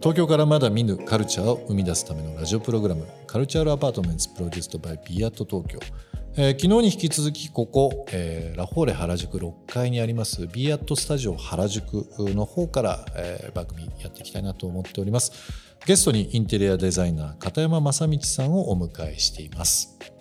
東京からまだ見ぬカルチャーを生み出すためのラジオプログラムカルチャーアパートメントプロデュースドバイビアート東京、えー昨日に引き続きここ、えーラフォーレ原宿6階にありますビアートスタジオ原宿の方から、えー番組やっていきたいなと思っております。ゲストにインテリアデザイナー片山正道さんをお迎えしています。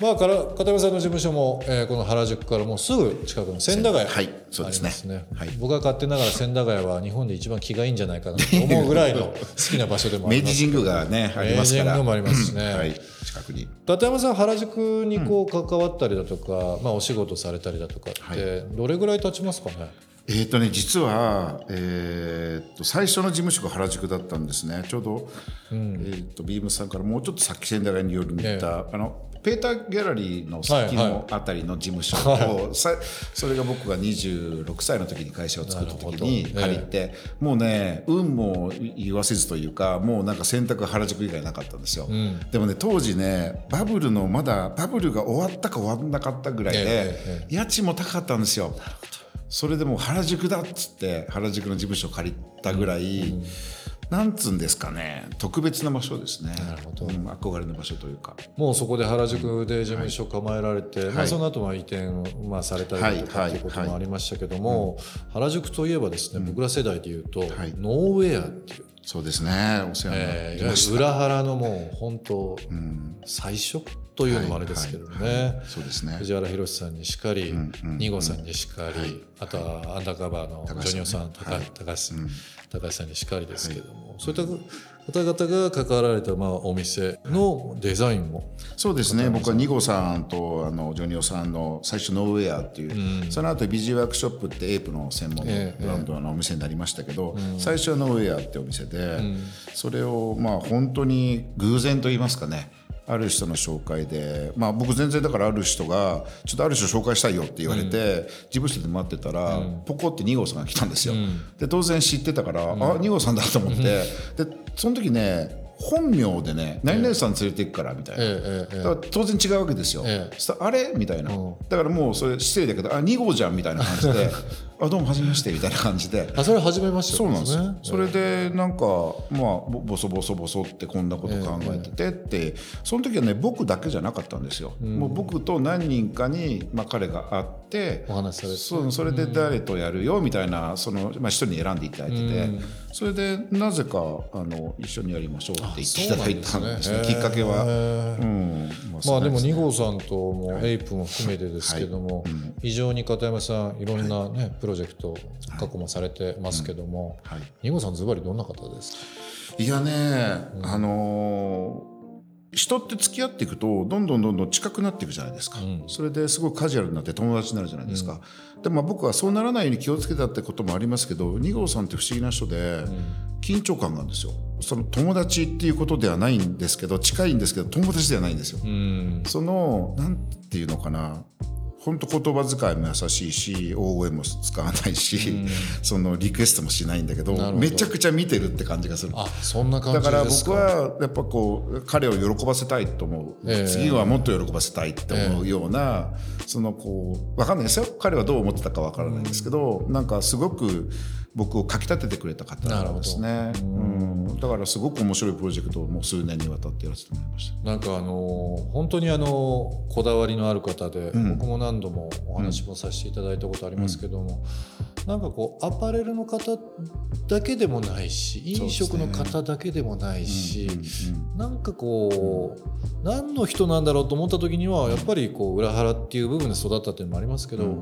まあ、から片山さんの事務所も、えーこの原宿からもうすぐ近くの千駄ヶ谷はいそうですね。ね。はい。僕が勝手ながら千駄ヶ谷は日本で一番気がいいんじゃないかなと思うぐらいの 好きな場所でもあり明ます。治神宮がねありますから。明治神宮もありますしね。はい。近くに。片山さん原宿にこう関わったりだとか、まあ、お仕事されたりだとかってどれぐらい経ちますかね、えーとね、実は、えー、と最初の事務所が原宿だったんですね。ちょうど、えー、とビームスさんからもうちょっと先仙台に寄るに行った、あのペーターギャラリーの先はいはいのあたりの事務所を、さそれが僕が26歳の時に会社を作った時に借りて、もうね運も言わせずというかもうなんか選択が原宿以外なかったんですよ、でもね当時ねバブルのまだバブルが終わったか終わんなかったぐらいで、ええ家賃も高かったんですよ。それでもう原宿だっつって原宿の事務所借りたぐらい、なんつうんですかね特別な場所ですね。なるほど。うん憧れの場所というか。もうそこで原宿で事務所構えられて、まあ、はいその後まあ移転をまあされたりだとかはいっていうこともありましたけども、原宿といえばですね、僕ら世代でいうと、はい。NOWHERE っていう、そうですねお世話になりました、わゆる裏原のもう本当、最初？というのもあれですけどね、そうですね。藤原ヒロシさんにしかり、 NIGO さんにしかり、あとはアンダーカバーのジョニオさん、高橋さんにしかりですけども、そういった方々が関わられたまあお店のデザインも、そうですね。僕は NIGO さんとあのジョニオさんの最初 NOWHERE っていう、その後 BUSY WORK SHOP ってエイプの専門のええブランドのお店になりましたけど、最初は NOWHERE ってお店で、それをまあ本当に偶然と言いますかねある人の紹介で、まあ、僕全然だからある人が「ちょっとある人紹介したいよ」って言われて、事務所で待ってたら、ポコって2号さんが来たんですよ。で当然知ってたから、あ2号さんだと思って、でその時ね本名でね「何々さん連れて行くから」みたいな。ええええだから当然違うわけですよ。ええ。あれ？みたいな、だからもうそれ失礼だけど「あ2号じゃん」みたいな感じで「あどうもはじめまして」みたいな感じで。あそれ初めましてそうなんですよ、ねそれでなんかまあぼボソボソボソってこんなこと考えててって、その時はね僕だけじゃなかったんですよ、もう僕と何人かに、まあ、彼が会ってお話しされて。そうそれで誰とやるよみたいなその、まあ、一人に選んでいただいてて、それでなぜかあの一緒にやりましょうって言っていただいたんですね。きっかけは。うん。ままあでも2号号さんともエイプも含めてですけども、非常に片山さんいろんなね、プロジェクト過去もされてますけども、はい。2号さんズバリどんな方ですか？いやね、あのー人って付き合っていくとどんどんどんどん近くなっていくじゃないですか、それですごくカジュアルになって友達になるじゃないですか、でもまあ僕はそうならないように気をつけたってこともありますけど2号さんって不思議な人で緊張感があるんですよ。その友達っていうことではないんですけど近いんですけど友達ではないんですよ、うん。そのなんていうのかな本当言葉遣いも優しいし大声も使わないし、そのリクエストもしないんだけどめちゃくちゃ見てるって感じがする。あそんな感だから僕はやっぱこう彼を喜ばせたいと思う、ええ。次はもっと喜ばせたいって思うような、そのこう分かんないですよ。彼はどう思ってたか分からないんですけど、なんかすごく僕をかきたててくれた方ですね。うん、だからすごく面白いプロジェクトをもう数年にわたってやらせてもらいました。なんかあの本当にあのこだわりのある方で、僕も何度もお話もさせていただいたことありますけども、なんかこうアパレルの方だけでもないし飲食の方だけでもないし、なんかこう何の人なんだろうと思った時にはやっぱりこう裏腹っていう部分で育ったっていうのもありますけど、やっ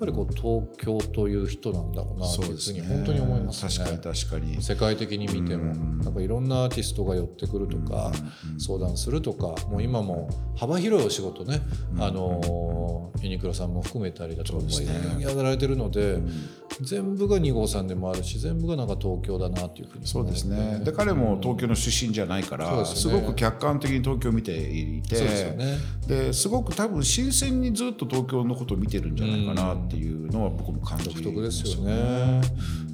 ぱりこう東京という人なんだろうなっていうふうに本当に思いますね。確かに確かに。世界的に見ても、なんかいろんなアーティストが寄ってくるとか、相談するとかもう今も幅広いお仕事ね、あのユニクロさんも含めたりだとかもやられてるので、全部が2号さんでもあるし全部がなんか東京だなっていうふうにそうですね。で彼も東京の出身じゃないからす,、ごく客観的に東京を見ていてですごく多分新鮮にずっと東京のことを見てるんじゃないかなっていうのは僕も感じ独特ですよね、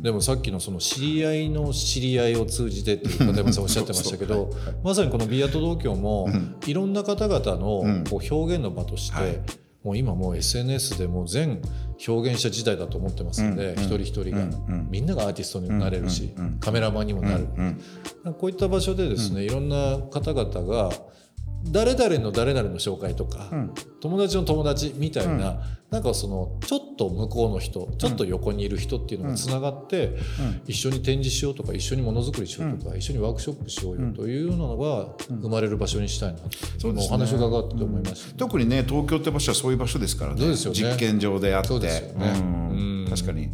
でもさっきのその知り合いの知り合いを通じてっていう片山さん。おっしゃってましたけどまさにこのビアート東京もいろんな方々のこう表現の場として、もう今もう SNS でもう全表現者時代だと思ってますので、一人一人が、みんながアーティストにもなれるし、カメラマンにもなる、こういった場所でですね、いろんな方々が誰々の誰々の紹介とか、友達の友達みたいな、なんかそのちょっと向こうの人ちょっと横にいる人っていうのがつながって、一緒に展示しようとか一緒にものづくりしようとか、一緒にワークショップしようよというようなのが生まれる場所にしたいなと、お話を伺って思いました、特にね東京って場所はそういう場所ですからね。ね。実験場であって、ね。確かに、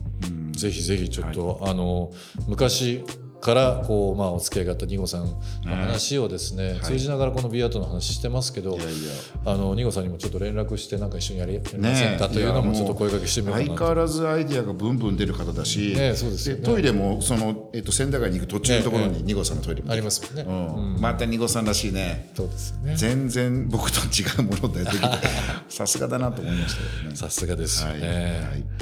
ぜひぜひちょっと、あの昔からこう、まあ、お付き合いがあっさんの話をですね、通じながらこのビアートの話してますけど、あのニゴさんにもちょっと連絡してなんか一緒にやりませんかというのもちょっと声かけしてみよう相変わらずアイディアがブンブン出る方だし、ねそうですトイレもその、えっと仙台街に行く途中のところにニゴさんのトイレもありますもん。ね、またニゴさんらしいね。そうです全然僕と違うものでできて さすがだなと思いましたよね。さすがですよね、はい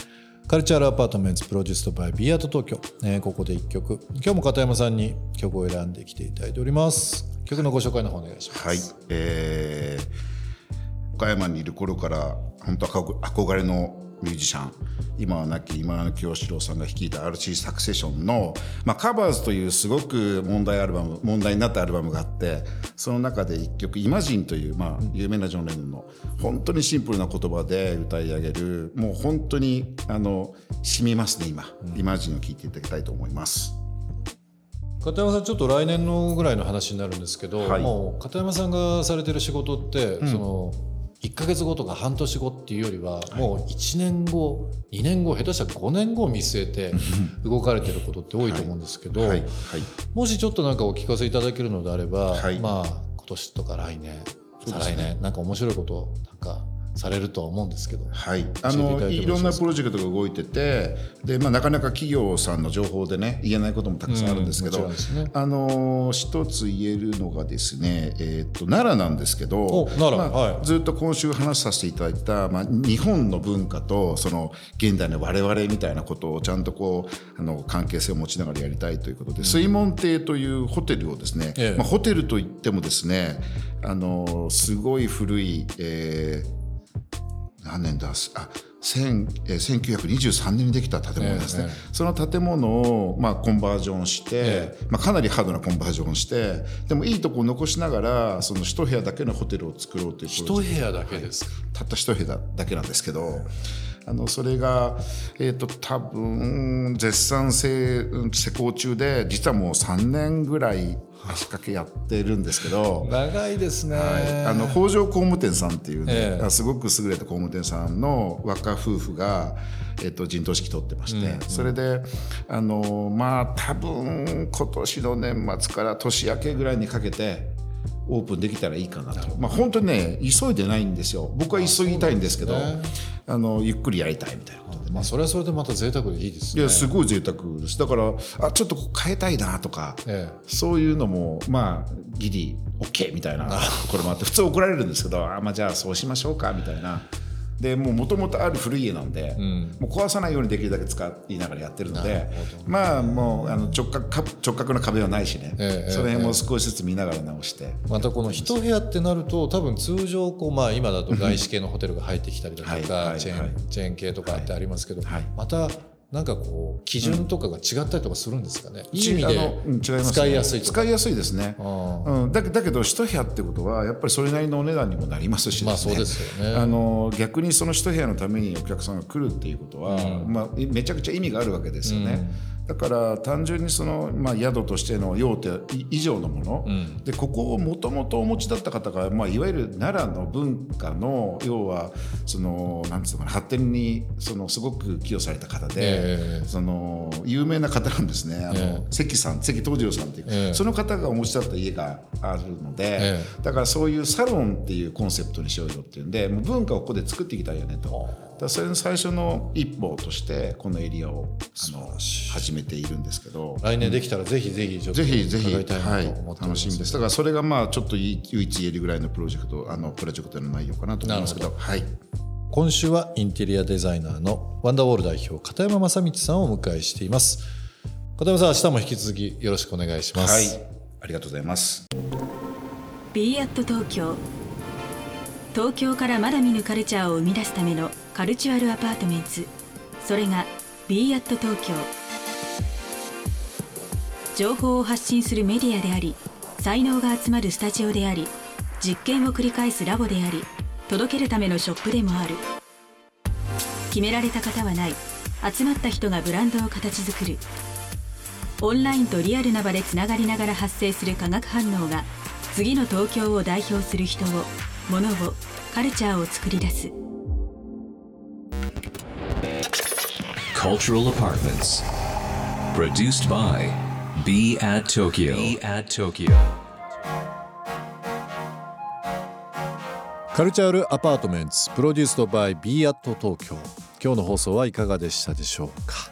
カルチャーアパートメントプロデュースとバイビアート東京、えー、ここで1曲。今日も片山さんに曲を選んできていただいております。曲のご紹介の方お願いします。はい。えー、岡山にいる頃から本当憧れのミュージシャン今は亡き今の清志郎さんが率いた RC サクセションの、まあ、カバーズというすごく問題アルバム問題になったアルバムがあってその中で一曲「イマジン」という、まあ、有名なジョン・レノンの本当にシンプルな言葉で歌い上げるもう本当にあの染みますね今、うん、イマジンを聴いていただきたいと思います。片山さんちょっと来年のぐらいの話になるんですけど、はい、もう片山さんがされてる仕事って、うん、その1か月後とか半年後っていうよりは、もう1年後2年後下手したら5年後を見据えて動かれてることって多いと思うんですけど、もしちょっとなんかお聞かせいただけるのであれば、まあ今年とか来年再来年、なんか面白いことなんかされるとは思うんですけど、はい、あのいろんなプロジェクトが動いててで、まあ、なかなか企業さんの情報でね言えないこともたくさんあるんですけど、うんね、あの一つ言えるのがですね、えーと、奈良なんですけどまあはい、ずっと今週話させていただいた、まあ、日本の文化とその現代の我々みたいなことをちゃんとこうあの関係性を持ちながらやりたいということで、うん、水門亭というホテルをですね、ええ、まあ、ホテルといってもですねあのすごい古い、えー何年だ？あ1923年にできた建物ですね、ええ、その建物を、まあ、コンバージョンして、え、まあ、かなりハードなコンバージョンしてでもいいとこを残しながらその一部屋だけのホテルを作ろうという一部屋だけですか、はい、たった一部屋だけなんですけど。あのそれが、えーと、多分絶賛施工中で実はもう3年ぐらい足掛けやってるんですけど長いですね、はい、あの北条工務店さんっていうね、えー、すごく優れた工務店さんの若夫婦が、えーと、陣頭指揮取ってまして、うんうん、それであのまあ多分今年の年末から年明けぐらいにかけてオープンできたらいいかなと。まあ本当にね急いでないんですよ。僕は急ぎたいんですけどあのゆっくりやりたいみたいなことで、ね、まあそれはそれでまた贅沢でいいですね。いやすごい贅沢です。だからあちょっと変えたいなとか、ええ、そういうのもまあギリ OK みたいなこれもあって普通怒られるんですけどあまあじゃあそうしましょうかみたいなでもうもともとある古い家なんで、うん、もう壊さないようにできるだけ使いながらやってるのでまあもうあの直角直角の壁はないしね、えその辺も少しずつ見ながら直して、またこの一部屋ってなると多分通常こう、まあ、今だと外資系のホテルが入ってきたりだとか、チェーンチェーン系とかってありますけど、またなんかこう基準とかが違ったりとかするんですかね、うん、いい意味で使いやすい使いやすいですね、うん、だだけど一部屋ってことはやっぱりそれなりのお値段にもなりますし、ね、まあそうですよね。あの逆にその一部屋のためにお客さんが来るっていうことは、うん、まあ、めちゃくちゃ意味があるわけですよね、だから単純にその、まあ、宿としての用途以上のもの、うん、でここをもともとお持ちだった方が、まあ、いわゆる奈良の文化の要はそのなんつうのかな発展にそのすごく寄与された方で、えー、その有名な方なんですね。あの、えー、関さん関東次郎さんっていう、えー、その方がお持ちだった家があるので、だからそういうサロンっていうコンセプトにしようよっていうんでもう文化をここで作っていきたいよねと。だそれの最初の一歩としてこのエリアをあの始めているんですけど。来年できたらぜひぜひちょっとぜひぜひ、はい、楽しみです。だからそれがまあちょっと唯一言えるぐらいのプロジェクトあのプロジェクトの内容かなと思いますけどはい今週はインテリアデザイナーのワンダーウォール代表片山正道さんをお迎えしています片山さん明日も引き続きよろしくお願いしますはいありがとうございます b アット東京東京からまだ見ぬカルチャーを生み出すための cultural apartments それが b アット東京。情報を発信するメディアであり才能が集まるスタジオであり実験を繰り返すラボであり届けるためのショップでもある。決められた方はない。集まった人がブランドを形作る。オンラインとリアルな場でつながりながら発生する化学反応が次の東京を代表する人を物をカルチャーを作り出す。Cultural Apartments. Produced by Be at Tokyo, Be at Tokyo. カルチャールアパートメンツプロデュースドバイ b アット東京今日の放送はいかがでしたでしょうか、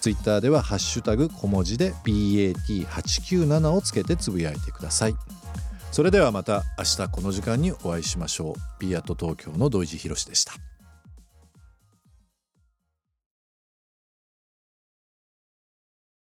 ツイッターではハッシュタグ小文字で bat897 をつけてつぶやいてください。それではまた明日この時間にお会いしましょう。b アット東京の土井地博でした。